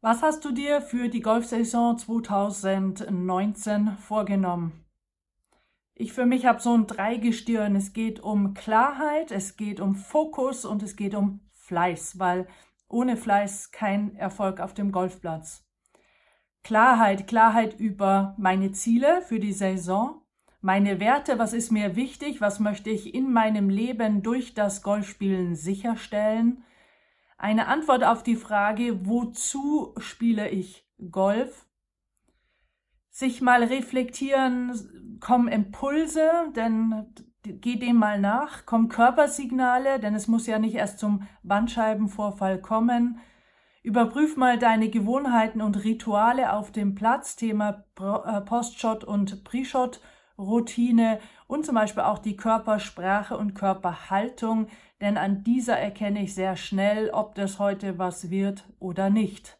Was hast du dir für die Golfsaison 2019 vorgenommen? Ich für mich habe so ein Dreigestirn. Es geht um Klarheit, es geht um Fokus und es geht um Fleiß, weil ohne Fleiß kein Erfolg auf dem Golfplatz. Klarheit, Klarheit über meine Ziele für die Saison, meine Werte, was ist mir wichtig, was möchte ich in meinem Leben durch das Golfspielen sicherstellen, eine Antwort auf die Frage, wozu spiele ich Golf? Sich mal reflektieren, kommen Impulse, denn geh dem mal nach, kommen Körpersignale, denn es muss ja nicht erst zum Bandscheibenvorfall kommen. Überprüf mal deine Gewohnheiten und Rituale auf dem Platz, Thema äh, Postshot und Pre-Shot Routine und zum Beispiel auch die Körpersprache und Körperhaltung, denn an dieser erkenne ich sehr schnell, ob das heute was wird oder nicht.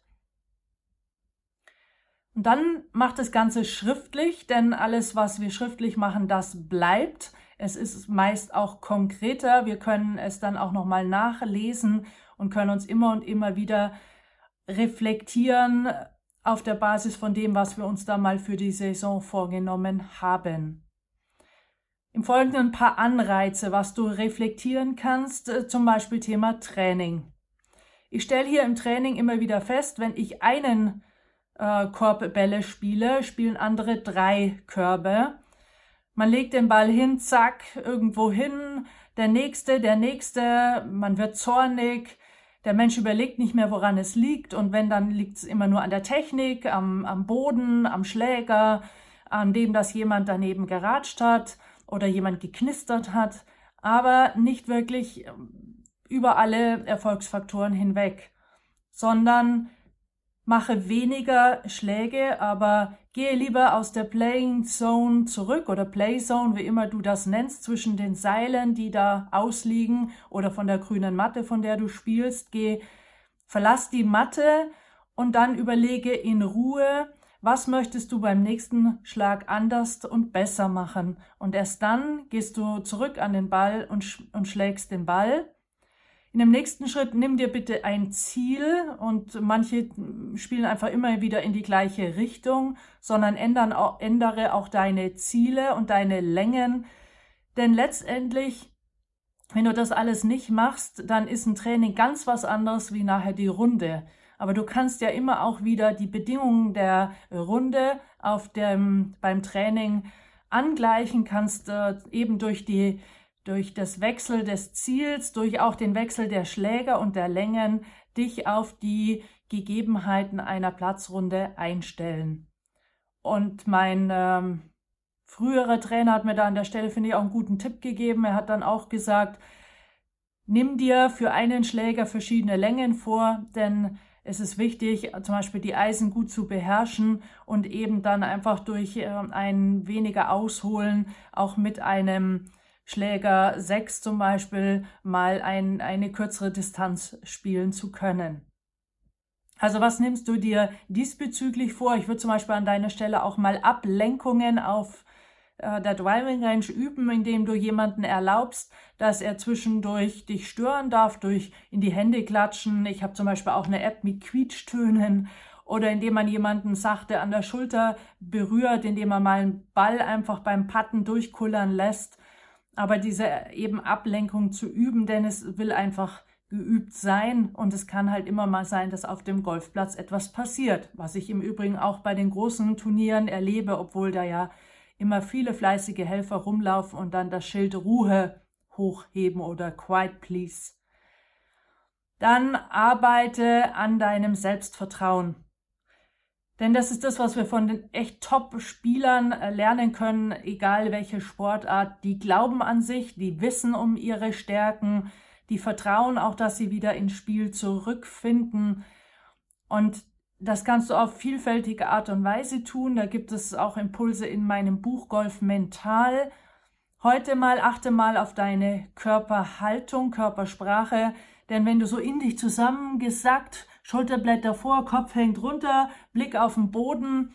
Und dann macht das Ganze schriftlich, denn alles, was wir schriftlich machen, das bleibt. Es ist meist auch konkreter. Wir können es dann auch nochmal nachlesen und können uns immer und immer wieder reflektieren, auf der Basis von dem, was wir uns da mal für die Saison vorgenommen haben. Im Folgenden ein paar Anreize, was du reflektieren kannst, äh, zum Beispiel Thema Training. Ich stelle hier im Training immer wieder fest, wenn ich einen äh, Korb Bälle spiele, spielen andere drei Körbe. Man legt den Ball hin, zack, irgendwo hin, der nächste, der nächste, man wird zornig, der Mensch überlegt nicht mehr, woran es liegt. Und wenn, dann liegt es immer nur an der Technik, am, am Boden, am Schläger, an dem, dass jemand daneben geratscht hat oder jemand geknistert hat, aber nicht wirklich ähm, über alle Erfolgsfaktoren hinweg, sondern mache weniger Schläge, aber gehe lieber aus der Playing Zone zurück oder Play Zone, wie immer du das nennst, zwischen den Seilen, die da ausliegen oder von der grünen Matte, von der du spielst. Geh, verlass die Matte und dann überlege in Ruhe, was möchtest du beim nächsten Schlag anders und besser machen. Und erst dann gehst du zurück an den Ball und, sch und schlägst den Ball in dem nächsten Schritt nimm dir bitte ein Ziel und manche spielen einfach immer wieder in die gleiche Richtung, sondern ändern, ändere auch deine Ziele und deine Längen. Denn letztendlich, wenn du das alles nicht machst, dann ist ein Training ganz was anderes wie nachher die Runde. Aber du kannst ja immer auch wieder die Bedingungen der Runde auf dem, beim Training angleichen, kannst äh, eben durch die durch das Wechsel des Ziels, durch auch den Wechsel der Schläger und der Längen dich auf die Gegebenheiten einer Platzrunde einstellen. Und mein ähm, früherer Trainer hat mir da an der Stelle, finde ich, auch einen guten Tipp gegeben. Er hat dann auch gesagt, nimm dir für einen Schläger verschiedene Längen vor, denn es ist wichtig, zum Beispiel die Eisen gut zu beherrschen und eben dann einfach durch äh, ein weniger Ausholen auch mit einem Schläger 6 zum Beispiel mal ein, eine kürzere Distanz spielen zu können. Also was nimmst du dir diesbezüglich vor? Ich würde zum Beispiel an deiner Stelle auch mal Ablenkungen auf äh, der Driving Range üben, indem du jemanden erlaubst, dass er zwischendurch dich stören darf, durch in die Hände klatschen. Ich habe zum Beispiel auch eine App mit Quietschtönen oder indem man jemanden sachte an der Schulter berührt, indem man mal einen Ball einfach beim Patten durchkullern lässt aber diese eben Ablenkung zu üben, denn es will einfach geübt sein und es kann halt immer mal sein, dass auf dem Golfplatz etwas passiert, was ich im Übrigen auch bei den großen Turnieren erlebe, obwohl da ja immer viele fleißige Helfer rumlaufen und dann das Schild Ruhe hochheben oder Quiet Please. Dann arbeite an deinem Selbstvertrauen. Denn das ist das, was wir von den echt Top-Spielern äh, lernen können, egal welche Sportart. Die glauben an sich, die wissen um ihre Stärken, die vertrauen auch, dass sie wieder ins Spiel zurückfinden. Und das kannst du auf vielfältige Art und Weise tun. Da gibt es auch Impulse in meinem Buch Golf Mental. Heute mal achte mal auf deine Körperhaltung, Körpersprache. Denn wenn du so in dich zusammengesackt Schulterblätter vor, Kopf hängt runter, Blick auf den Boden,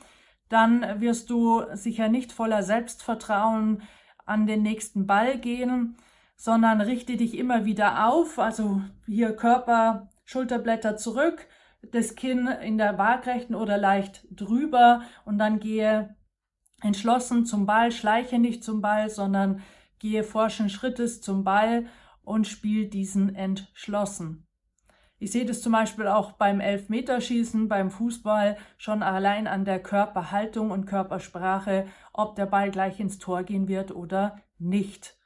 dann wirst du sicher nicht voller Selbstvertrauen an den nächsten Ball gehen, sondern richte dich immer wieder auf, also hier Körper, Schulterblätter zurück, das Kinn in der Waagrechten oder leicht drüber und dann gehe entschlossen zum Ball, schleiche nicht zum Ball, sondern gehe forschen Schrittes zum Ball und spiele diesen entschlossen. Ich sehe das zum Beispiel auch beim Elfmeterschießen, beim Fußball schon allein an der Körperhaltung und Körpersprache, ob der Ball gleich ins Tor gehen wird oder nicht.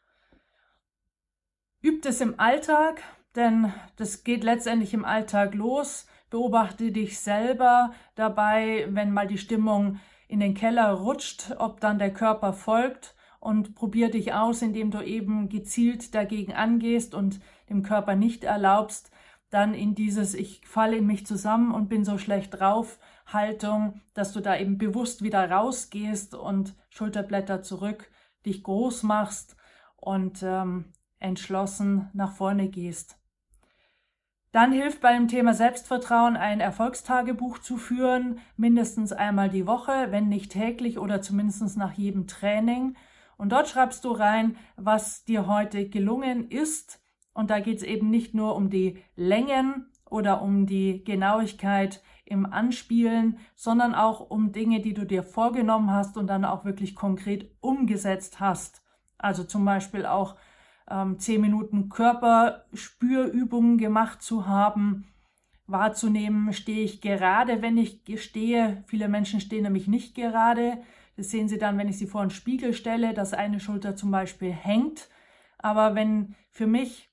Übt es im Alltag, denn das geht letztendlich im Alltag los. Beobachte dich selber dabei, wenn mal die Stimmung in den Keller rutscht, ob dann der Körper folgt und probier dich aus, indem du eben gezielt dagegen angehst und dem Körper nicht erlaubst, dann in dieses Ich falle in mich zusammen und bin so schlecht drauf Haltung, dass du da eben bewusst wieder rausgehst und Schulterblätter zurück, dich groß machst und ähm, entschlossen nach vorne gehst. Dann hilft beim Thema Selbstvertrauen ein Erfolgstagebuch zu führen, mindestens einmal die Woche, wenn nicht täglich oder zumindest nach jedem Training. Und dort schreibst du rein, was dir heute gelungen ist. Und da geht es eben nicht nur um die Längen oder um die Genauigkeit im Anspielen, sondern auch um Dinge, die du dir vorgenommen hast und dann auch wirklich konkret umgesetzt hast. Also zum Beispiel auch ähm, zehn Minuten Körperspürübungen gemacht zu haben, wahrzunehmen, stehe ich gerade, wenn ich stehe. Viele Menschen stehen nämlich nicht gerade. Das sehen Sie dann, wenn ich sie vor einen Spiegel stelle, dass eine Schulter zum Beispiel hängt. Aber wenn für mich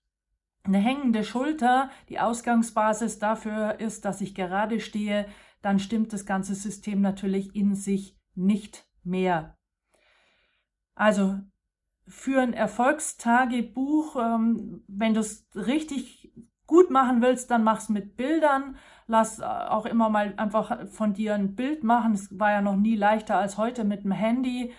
eine hängende Schulter die Ausgangsbasis dafür ist, dass ich gerade stehe, dann stimmt das ganze System natürlich in sich nicht mehr. Also für ein Erfolgstagebuch, ähm, wenn du es richtig gut machen willst, dann mach's mit Bildern. Lass äh, auch immer mal einfach von dir ein Bild machen. Es war ja noch nie leichter als heute mit dem Handy.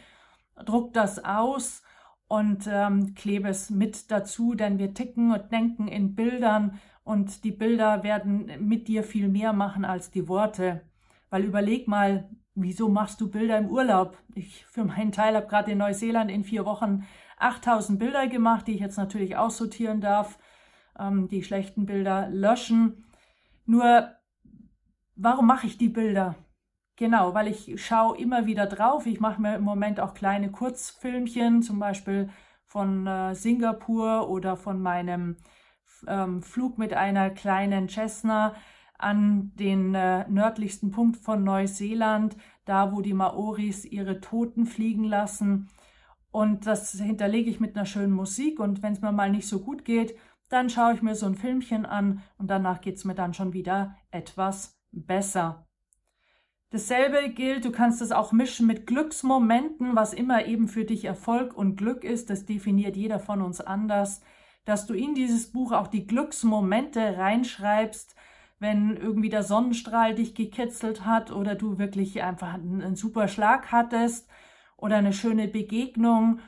Druck das aus und ähm, klebe es mit dazu, denn wir ticken und denken in Bildern und die Bilder werden mit dir viel mehr machen als die Worte. Weil überleg mal, wieso machst du Bilder im Urlaub? Ich für meinen Teil habe gerade in Neuseeland in vier Wochen 8000 Bilder gemacht, die ich jetzt natürlich aussortieren darf, ähm, die schlechten Bilder löschen. Nur, warum mache ich die Bilder? Genau, weil ich schaue immer wieder drauf. Ich mache mir im Moment auch kleine Kurzfilmchen, zum Beispiel von äh, Singapur oder von meinem ähm, Flug mit einer kleinen Cessna an den äh, nördlichsten Punkt von Neuseeland, da wo die Maoris ihre Toten fliegen lassen. Und das hinterlege ich mit einer schönen Musik. Und wenn es mir mal nicht so gut geht, dann schaue ich mir so ein Filmchen an und danach geht es mir dann schon wieder etwas besser. Dasselbe gilt, du kannst es auch mischen mit Glücksmomenten, was immer eben für dich Erfolg und Glück ist. Das definiert jeder von uns anders. Dass du in dieses Buch auch die Glücksmomente reinschreibst, wenn irgendwie der Sonnenstrahl dich gekitzelt hat oder du wirklich einfach einen, einen super Schlag hattest oder eine schöne Begegnung.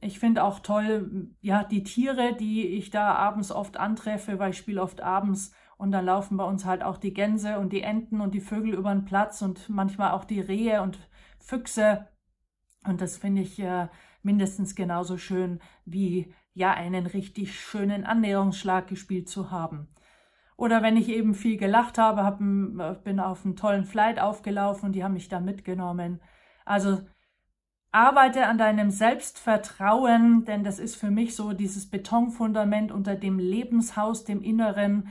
Ich finde auch toll, ja, die Tiere, die ich da abends oft antreffe, weil ich spiele oft abends und dann laufen bei uns halt auch die Gänse und die Enten und die Vögel über den Platz und manchmal auch die Rehe und Füchse. Und das finde ich äh, mindestens genauso schön wie ja einen richtig schönen Annäherungsschlag gespielt zu haben. Oder wenn ich eben viel gelacht habe, hab, äh, bin auf einen tollen Flight aufgelaufen und die haben mich da mitgenommen. Also arbeite an deinem Selbstvertrauen, denn das ist für mich so dieses Betonfundament unter dem Lebenshaus, dem Inneren.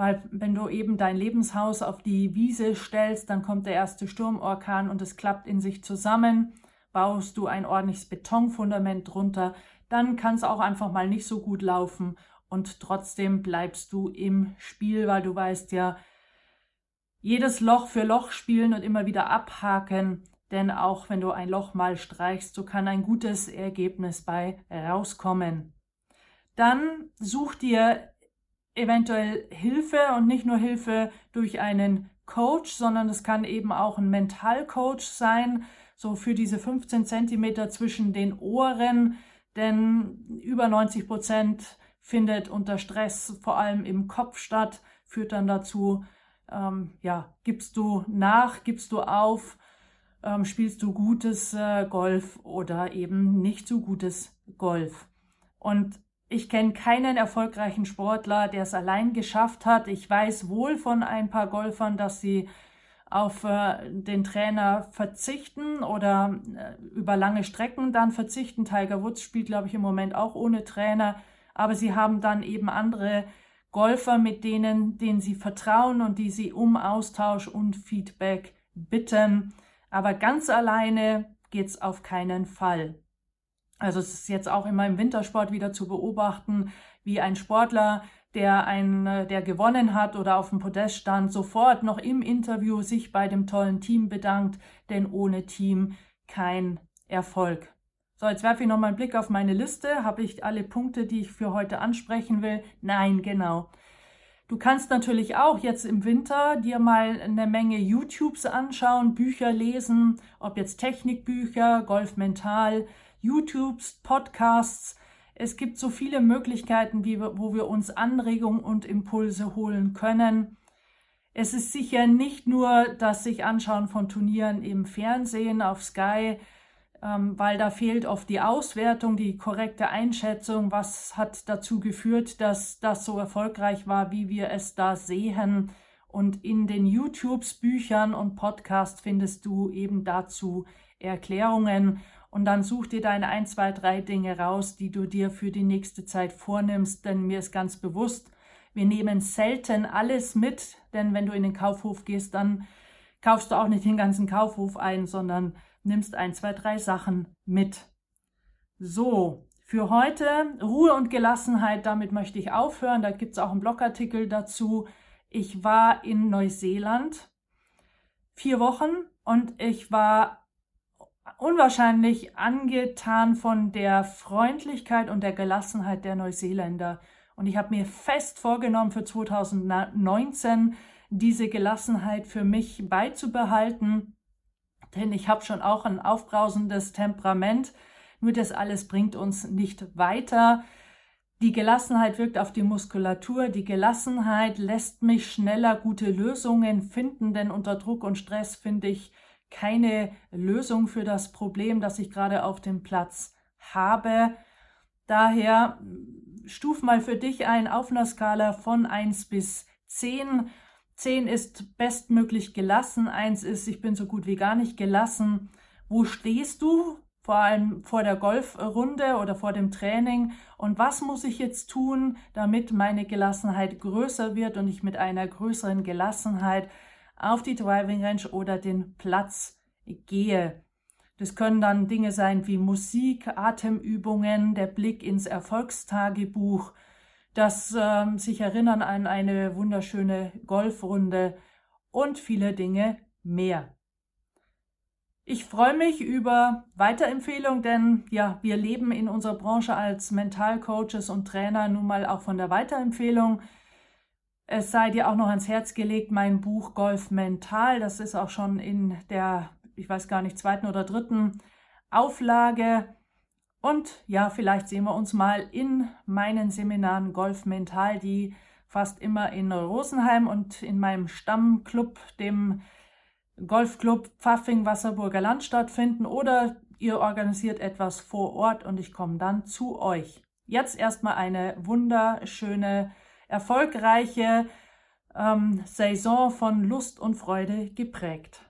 Weil wenn du eben dein Lebenshaus auf die Wiese stellst, dann kommt der erste Sturmorkan und es klappt in sich zusammen. Baust du ein ordentliches Betonfundament drunter, dann kann es auch einfach mal nicht so gut laufen und trotzdem bleibst du im Spiel, weil du weißt ja, jedes Loch für Loch spielen und immer wieder abhaken, denn auch wenn du ein Loch mal streichst, so kann ein gutes Ergebnis bei rauskommen. Dann such dir eventuell Hilfe und nicht nur Hilfe durch einen Coach, sondern es kann eben auch ein Mentalcoach sein, so für diese 15 Zentimeter zwischen den Ohren, denn über 90 Prozent findet unter Stress vor allem im Kopf statt, führt dann dazu, ähm, ja, gibst du nach, gibst du auf, ähm, spielst du gutes äh, Golf oder eben nicht so gutes Golf. Und ich kenne keinen erfolgreichen Sportler, der es allein geschafft hat. Ich weiß wohl von ein paar Golfern, dass sie auf äh, den Trainer verzichten oder äh, über lange Strecken dann verzichten. Tiger Woods spielt, glaube ich, im Moment auch ohne Trainer, aber sie haben dann eben andere Golfer, mit denen, denen sie vertrauen und die sie um Austausch und Feedback bitten. Aber ganz alleine geht's auf keinen Fall. Also es ist jetzt auch immer im Wintersport wieder zu beobachten, wie ein Sportler, der ein, der gewonnen hat oder auf dem Podest stand, sofort noch im Interview sich bei dem tollen Team bedankt, denn ohne Team kein Erfolg. So, jetzt werfe ich noch mal einen Blick auf meine Liste. Habe ich alle Punkte, die ich für heute ansprechen will? Nein, genau. Du kannst natürlich auch jetzt im Winter dir mal eine Menge YouTubes anschauen, Bücher lesen, ob jetzt Technikbücher, Golf Mental, YouTubes, Podcasts. Es gibt so viele Möglichkeiten, wir, wo wir uns Anregungen und Impulse holen können. Es ist sicher nicht nur das sich anschauen von Turnieren im Fernsehen, auf Sky, ähm, weil da fehlt oft die Auswertung, die korrekte Einschätzung, was hat dazu geführt, dass das so erfolgreich war, wie wir es da sehen. Und in den YouTubes, Büchern und Podcasts findest du eben dazu Erklärungen. Und dann such dir deine ein, zwei, drei Dinge raus, die du dir für die nächste Zeit vornimmst. Denn mir ist ganz bewusst, wir nehmen selten alles mit. Denn wenn du in den Kaufhof gehst, dann kaufst du auch nicht den ganzen Kaufhof ein, sondern nimmst ein, zwei, drei Sachen mit. So, für heute Ruhe und Gelassenheit, damit möchte ich aufhören. Da gibt es auch einen Blogartikel dazu. Ich war in Neuseeland vier Wochen und ich war unwahrscheinlich angetan von der Freundlichkeit und der Gelassenheit der Neuseeländer. Und ich habe mir fest vorgenommen, für 2019 diese Gelassenheit für mich beizubehalten denn ich habe schon auch ein aufbrausendes Temperament. Nur das alles bringt uns nicht weiter. Die Gelassenheit wirkt auf die Muskulatur. Die Gelassenheit lässt mich schneller gute Lösungen finden, denn unter Druck und Stress finde ich keine Lösung für das Problem, das ich gerade auf dem Platz habe. Daher stuf mal für dich ein auf einer Skala von 1 bis 10 Zehn ist bestmöglich gelassen. Eins ist, ich bin so gut wie gar nicht gelassen. Wo stehst du? Vor allem vor der Golfrunde oder vor dem Training. Und was muss ich jetzt tun, damit meine Gelassenheit größer wird und ich mit einer größeren Gelassenheit auf die Driving Range oder den Platz gehe? Das können dann Dinge sein wie Musik, Atemübungen, der Blick ins Erfolgstagebuch, das ähm, sich erinnern an eine wunderschöne Golfrunde und viele Dinge mehr. Ich freue mich über Weiterempfehlung, denn ja, wir leben in unserer Branche als Mentalcoaches und Trainer nun mal auch von der Weiterempfehlung. Es sei dir auch noch ans Herz gelegt, mein Buch Golf Mental. Das ist auch schon in der, ich weiß gar nicht, zweiten oder dritten Auflage. Und ja, vielleicht sehen wir uns mal in meinen Seminaren Golf Mental, die fast immer in Rosenheim und in meinem Stammclub, dem Golfclub Pfaffing Wasserburger Land stattfinden oder ihr organisiert etwas vor Ort und ich komme dann zu euch. Jetzt erstmal eine wunderschöne, erfolgreiche ähm, Saison von Lust und Freude geprägt.